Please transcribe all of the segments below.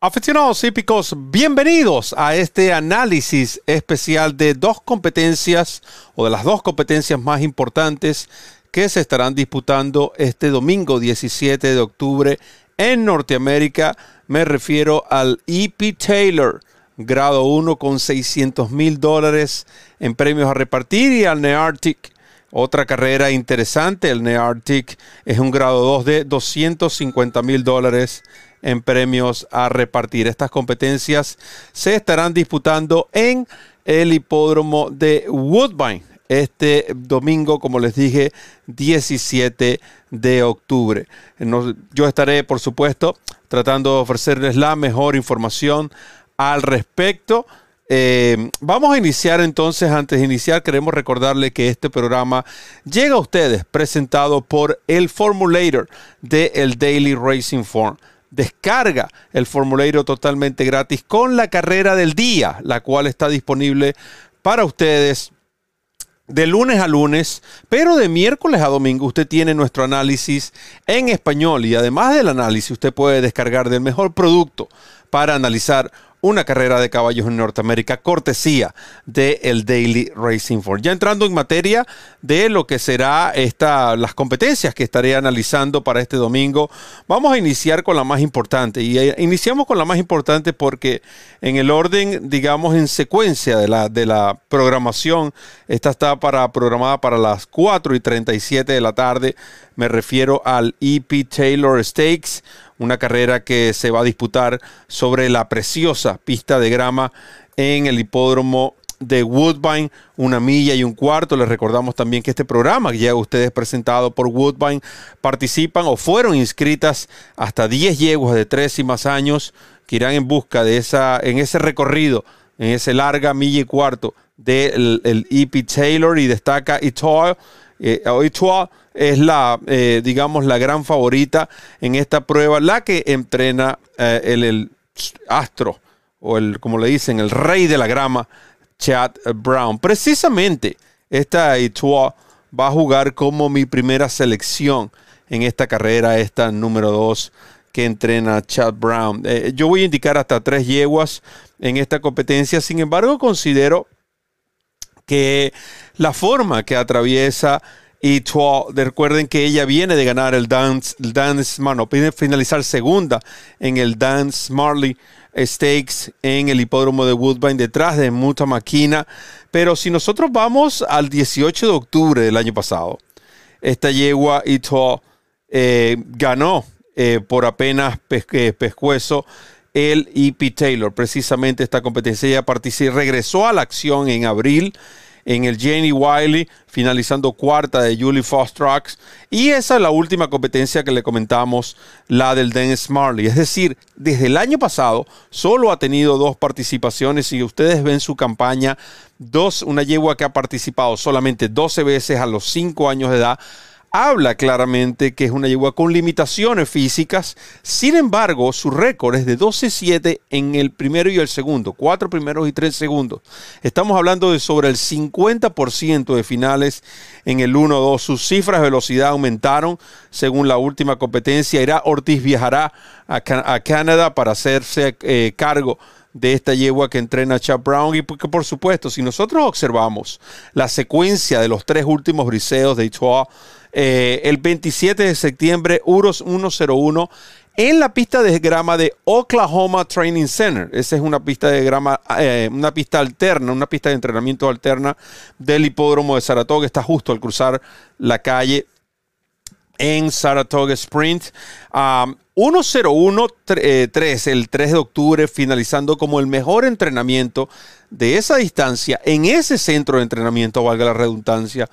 Aficionados hípicos, bienvenidos a este análisis especial de dos competencias o de las dos competencias más importantes que se estarán disputando este domingo 17 de octubre en Norteamérica. Me refiero al EP Taylor, grado 1 con 600 mil dólares en premios a repartir y al Nearctic. Otra carrera interesante, el Nearctic es un grado 2 de 250 mil dólares en premios a repartir. Estas competencias se estarán disputando en el hipódromo de Woodbine este domingo, como les dije, 17 de octubre. yo estaré, por supuesto, tratando de ofrecerles la mejor información al respecto. Eh, vamos a iniciar entonces, antes de iniciar, queremos recordarle que este programa llega a ustedes presentado por el Formulator de el Daily Racing Form. Descarga el formulario totalmente gratis con la carrera del día, la cual está disponible para ustedes de lunes a lunes, pero de miércoles a domingo usted tiene nuestro análisis en español y además del análisis usted puede descargar del mejor producto para analizar una carrera de caballos en Norteamérica, cortesía de el Daily Racing Form. Ya entrando en materia de lo que será esta, las competencias que estaré analizando para este domingo, vamos a iniciar con la más importante. Y eh, iniciamos con la más importante porque en el orden, digamos, en secuencia de la, de la programación, esta está para, programada para las 4 y 37 de la tarde. Me refiero al EP Taylor Stakes una carrera que se va a disputar sobre la preciosa pista de grama en el hipódromo de Woodbine, una milla y un cuarto. Les recordamos también que este programa que ya ustedes presentado por Woodbine participan o fueron inscritas hasta 10 yeguas de 3 y más años que irán en busca de esa, en ese recorrido, en esa larga milla y cuarto del el EP Taylor y destaca Etoile. Eh, es la, eh, digamos, la gran favorita en esta prueba, la que entrena eh, el, astro, o el, como le dicen, el rey de la grama, Chad Brown. Precisamente, esta Itua va a jugar como mi primera selección en esta carrera, esta número 2 que entrena Chad Brown. Eh, yo voy a indicar hasta tres yeguas en esta competencia, sin embargo, considero que la forma que atraviesa y recuerden que ella viene de ganar el Dance, el Dance, bueno, finalizar segunda en el Dance Marley Stakes en el hipódromo de Woodbine detrás de Muta Maquina. Pero si nosotros vamos al 18 de octubre del año pasado, esta yegua Ito eh, ganó eh, por apenas eh, pescuezo el EP Taylor. Precisamente esta competencia ella participó, regresó a la acción en abril en el Jenny Wiley, finalizando cuarta de Julie Fostrax. Y esa es la última competencia que le comentamos, la del Dennis Marley. Es decir, desde el año pasado solo ha tenido dos participaciones y ustedes ven su campaña, dos, una yegua que ha participado solamente 12 veces a los 5 años de edad habla claramente que es una yegua con limitaciones físicas. Sin embargo, su récord es de 12-7 en el primero y el segundo, cuatro primeros y tres segundos. Estamos hablando de sobre el 50% de finales en el 1-2. Sus cifras de velocidad aumentaron según la última competencia. Irá Ortiz viajará a, Canadá para hacerse eh, cargo de esta yegua que entrena Chad Brown y porque por supuesto si nosotros observamos la secuencia de los tres últimos briseos de Itoa eh, el 27 de septiembre, UROS 101 en la pista de grama de Oklahoma Training Center. Esa es una pista de grama, eh, una pista alterna, una pista de entrenamiento alterna del hipódromo de Saratoga. Está justo al cruzar la calle en Saratoga Sprint. 101-3, eh, el 3 de octubre, finalizando como el mejor entrenamiento de esa distancia en ese centro de entrenamiento, valga la redundancia,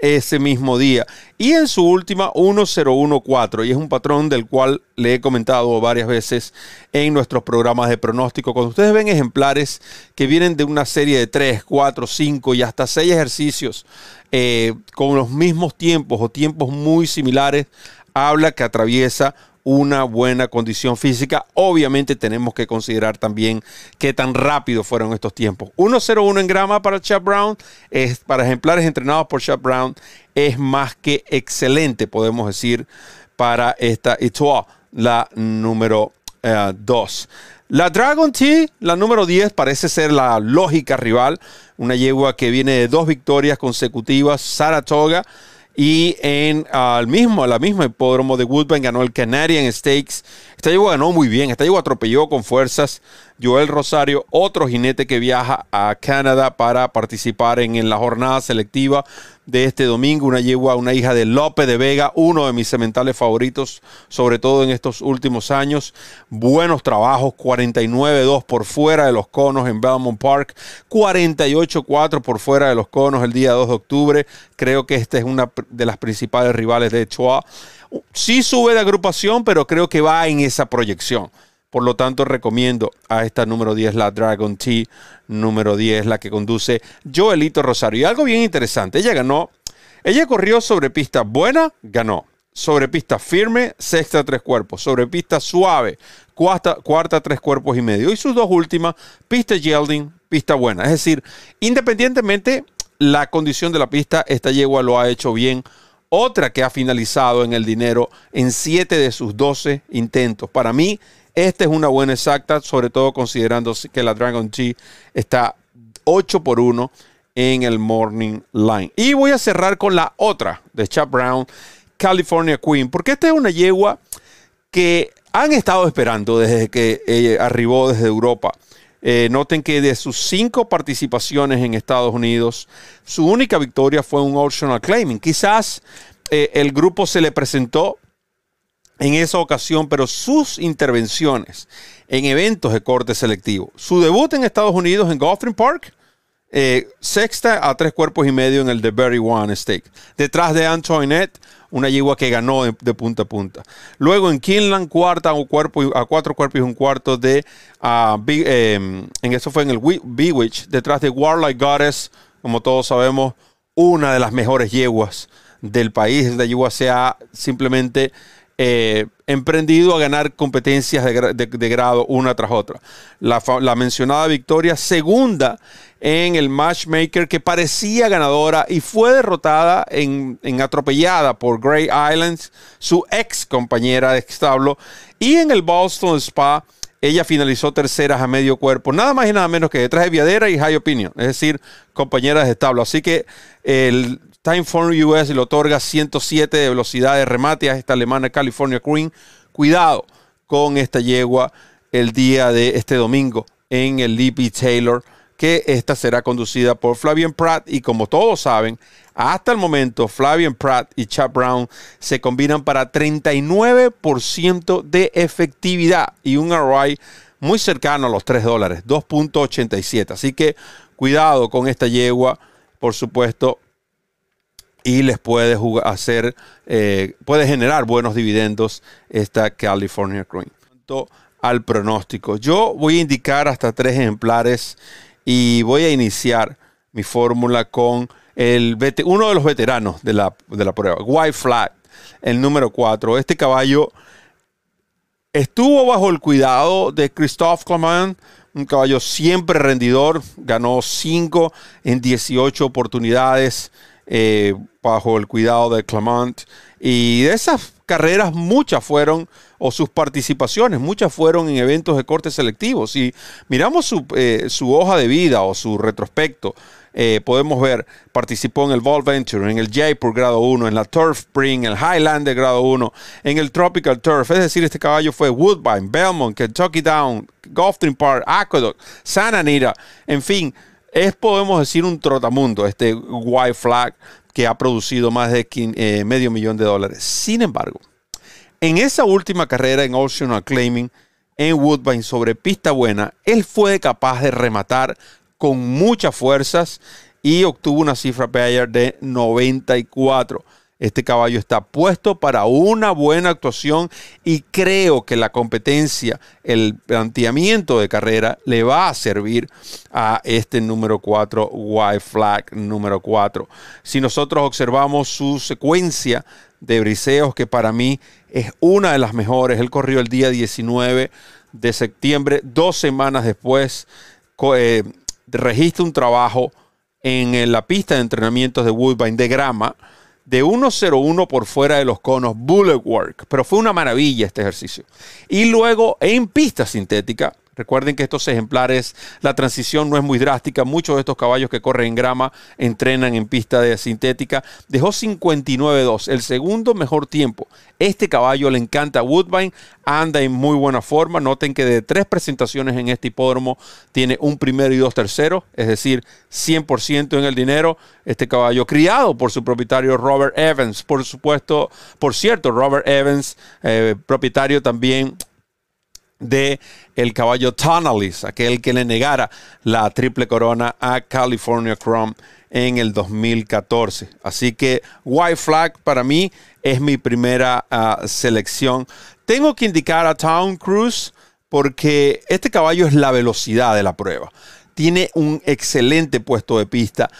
ese mismo día. Y en su última 1014, y es un patrón del cual le he comentado varias veces en nuestros programas de pronóstico. Cuando ustedes ven ejemplares que vienen de una serie de 3, 4, 5 y hasta 6 ejercicios eh, con los mismos tiempos o tiempos muy similares, habla que atraviesa una buena condición física. Obviamente tenemos que considerar también qué tan rápido fueron estos tiempos. 1.01 en grama para Chad Brown, es, para ejemplares entrenados por Chad Brown, es más que excelente, podemos decir, para esta Itoa, la número 2. La Dragon T, la número 10, parece ser la lógica rival. Una yegua que viene de dos victorias consecutivas, Saratoga. Y en al mismo, la misma hipódromo de Woodbine ganó el Canadian Stakes. Esta yegua ganó muy bien. Esta yegua atropelló con fuerzas. Joel Rosario, otro jinete que viaja a Canadá para participar en, la jornada selectiva de este domingo. Una yegua, una hija de Lope de Vega, uno de mis sementales favoritos, sobre todo en estos últimos años. Buenos trabajos, 49-2 por fuera de los conos en Belmont Park, 48-4 por fuera de los conos el día 2 de octubre. Creo que esta es una de las principales rivales de Choa. Sí sube de agrupación, pero creo que va en esa proyección. Por lo tanto, recomiendo a esta número 10, la Dragon T, número 10, la que conduce Joelito Rosario. Y algo bien interesante, ella ganó, ella corrió sobre pista buena, ganó. Sobre pista firme, sexta tres cuerpos. Sobre pista suave, cuarta, cuarta tres cuerpos y medio. Y sus dos últimas, pista Yelding, pista buena. Es decir, independientemente la condición de la pista, esta yegua lo ha hecho bien. Otra que ha finalizado en el dinero en siete de sus 12 intentos. Para mí, esta es una buena exacta, sobre todo considerando que la Dragon G está 8 por 1 en el Morning Line. Y voy a cerrar con la otra de Chap Brown, California Queen, porque esta es una yegua que han estado esperando desde que eh, arribó desde Europa. Eh, noten que de sus cinco participaciones en Estados Unidos, su única victoria fue un optional claiming. Quizás eh, el grupo se le presentó en esa ocasión, pero sus intervenciones en eventos de corte selectivo. Su debut en Estados Unidos en Gulfstream Park, eh, sexta a tres cuerpos y medio en el The Berry One Stake. Detrás de Antoinette, una yegua que ganó de, punta a punta. Luego en Kinland, cuarta a, cuerpo, cuatro cuerpos y un cuarto de. Uh, en eso fue en el Bewitch. Detrás de Warlike Goddess, como todos sabemos, una de las mejores yeguas del país. La yegua se ha simplemente eh, emprendido a ganar competencias de, grado una tras otra. La, mencionada victoria segunda en el matchmaker que parecía ganadora y fue derrotada en, atropellada por Grey Islands, su ex compañera de establo, y en el Boston Spa. Ella finalizó terceras a medio cuerpo, nada más y nada menos que detrás de Viadera y High Opinion, es decir, compañeras de establo. Así que el, Timeform US le otorga 107 de velocidad de remate a esta alemana California Queen. Cuidado con esta yegua el día de este domingo en el Lippy Taylor, que esta será conducida por Flavian Pratt y como todos saben, hasta el momento Flavian Pratt y Chap Brown se combinan para 39% de efectividad y un ROI muy cercano a los 3 dólares, 2.87. Así que cuidado con esta yegua, por supuesto, y les puede hacer, eh, puede generar buenos dividendos esta California Queen. Al pronóstico, yo voy a indicar hasta tres ejemplares y voy a iniciar mi fórmula con el uno de los veteranos de la, de la prueba, White Flat, el número 4. Este caballo estuvo bajo el cuidado de Christophe Clement, un caballo siempre rendidor, ganó 5 en 18 oportunidades eh, bajo el cuidado de Clement. Y de esas carreras, muchas fueron, o sus participaciones, muchas fueron en eventos de corte selectivos. Si miramos su, eh, su hoja de vida o su retrospecto, eh, podemos ver, participó en el Vol Venture, en el Jaipur grado 1, en la Turf Spring, en el Highlander grado 1, en el Tropical Turf. Es decir, este caballo fue Woodbine, Belmont, Kentucky Down, Gulfstream Park, Aqueduct, Santa Anita, en fin, es, podemos decir, un trotamundo, este White Flag que ha producido más de eh, medio millón de dólares. Sin embargo, en esa última carrera en Ocean Claiming en Woodbine sobre pista buena, él fue capaz de rematar con muchas fuerzas y obtuvo una cifra Bayer de 94. Este caballo está puesto para una buena actuación y creo que la competencia, el planteamiento de carrera le va a servir a este número 4, White Flag número 4. Si nosotros observamos su secuencia de briseos, que para mí es una de las mejores, él corrió el día 19 de septiembre, dos semanas después, eh, registra un trabajo en la pista de entrenamientos de Woodbine de grama de 1.01 por fuera de los conos Bullet Work, pero fue una maravilla este ejercicio. Y luego en pista sintética Recuerden que estos ejemplares, la transición no es muy drástica. Muchos de estos caballos que corren en grama entrenan en pista de sintética. Dejó 59.2, el segundo mejor tiempo. Este caballo le encanta a Woodbine, anda en muy buena forma. Noten que de tres presentaciones en este hipódromo tiene un primero y dos terceros, es decir, 100% en el dinero. Este caballo criado por su propietario Robert Evans, por supuesto, por cierto, Robert Evans, eh, propietario también de el caballo Tonalis, aquel que le negara la triple corona a California Chrome en el 2014. Así que White Flag para mí es mi primera ah, selección. Tengo que indicar a Town Cruise porque este caballo es la velocidad de la prueba. Tiene un excelente puesto de pista.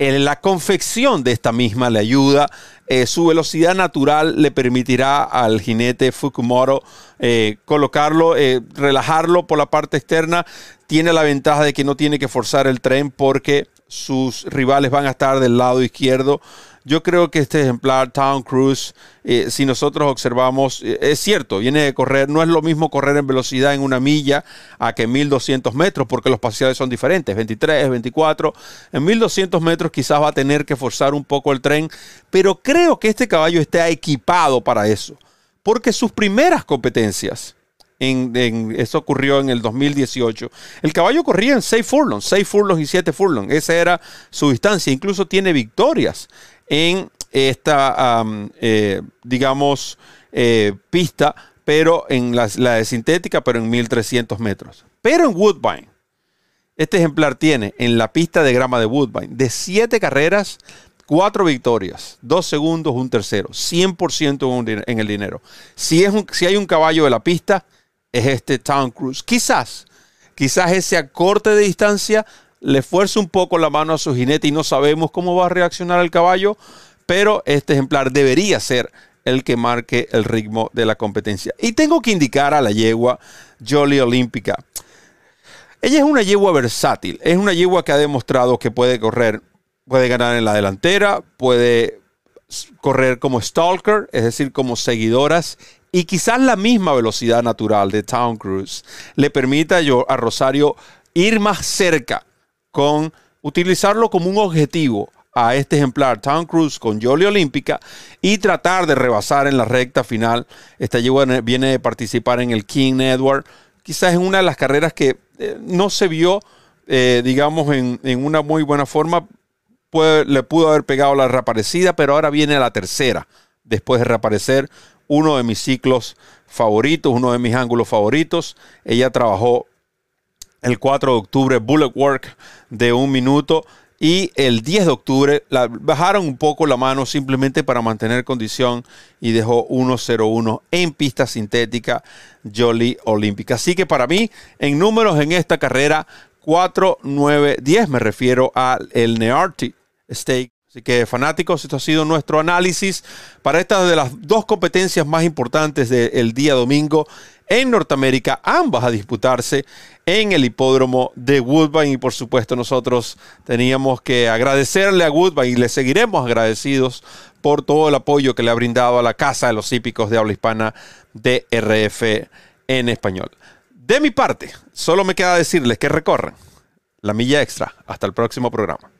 La confección de esta misma le ayuda. Eh, su velocidad natural le permitirá al jinete Fukumoto eh, colocarlo, eh, relajarlo por la parte externa. Tiene la ventaja de que no tiene que forzar el tren porque sus rivales van a estar del lado izquierdo. Yo creo que este ejemplar, Town Cruise, eh, si nosotros observamos, eh, es cierto, viene de correr, no es lo mismo correr en velocidad en una milla a que en 1200 metros, porque los parciales son diferentes, 23, 24. En 1200 metros quizás va a tener que forzar un poco el tren, pero creo que este caballo está equipado para eso, porque sus primeras competencias, eso ocurrió en el 2018. El caballo corría en 6 furlongs, 6 furlongs y 7 furlongs. Esa era su distancia. Incluso tiene victorias en esta, eh, digamos, eh, pista, pero en la, de sintética, pero en 1300 metros. Pero en Woodbine, este ejemplar tiene en la pista de grama de Woodbine de 7 carreras, 4 victorias, 2 segundos, un tercero, 100% en el dinero. Si, es si hay un caballo de la pista, es este Town Cruise. Quizás, quizás ese acorte de distancia le fuerza un poco la mano a su jinete y no sabemos cómo va a reaccionar el caballo, pero este ejemplar debería ser el que marque el ritmo de la competencia. Y tengo que indicar a la yegua Jolly Olímpica. Ella es una yegua versátil, es una yegua que ha demostrado que puede correr, puede ganar en la delantera, puede correr como stalker, es decir, como seguidoras, y quizás la misma velocidad natural de Town Cruise le permita a Rosario ir más cerca con utilizarlo como un objetivo a este ejemplar Town Cruise con Jolly Olímpica y tratar de rebasar en la recta final. Esta yegua viene de participar en el King Edward, quizás en una de las carreras que eh, no se vio, eh, digamos, en, una muy buena forma. le pudo haber pegado la reaparecida, pero ahora viene la tercera, después de reaparecer, uno de mis ciclos favoritos, uno de mis ángulos favoritos. Ella trabajó el 4 de octubre bullet work de un minuto y el 10 de octubre bajaron un poco la mano simplemente para mantener condición y dejó 1-0-1 en pista sintética Jolly Olímpica. Así que para mí, en números en esta carrera, 4, 9, 10 me refiero al Nearty Stake. Así que fanáticos, esto ha sido nuestro análisis para estas de las dos competencias más importantes del día domingo en Norteamérica, ambas a disputarse en el hipódromo de Woodbine. Y por supuesto nosotros teníamos que agradecerle a Woodbine y le seguiremos agradecidos por todo el apoyo que le ha brindado a la Casa de los Hípicos de Habla Hispana de RF en español. De mi parte, solo me queda decirles que recorran la milla extra. Hasta el próximo programa.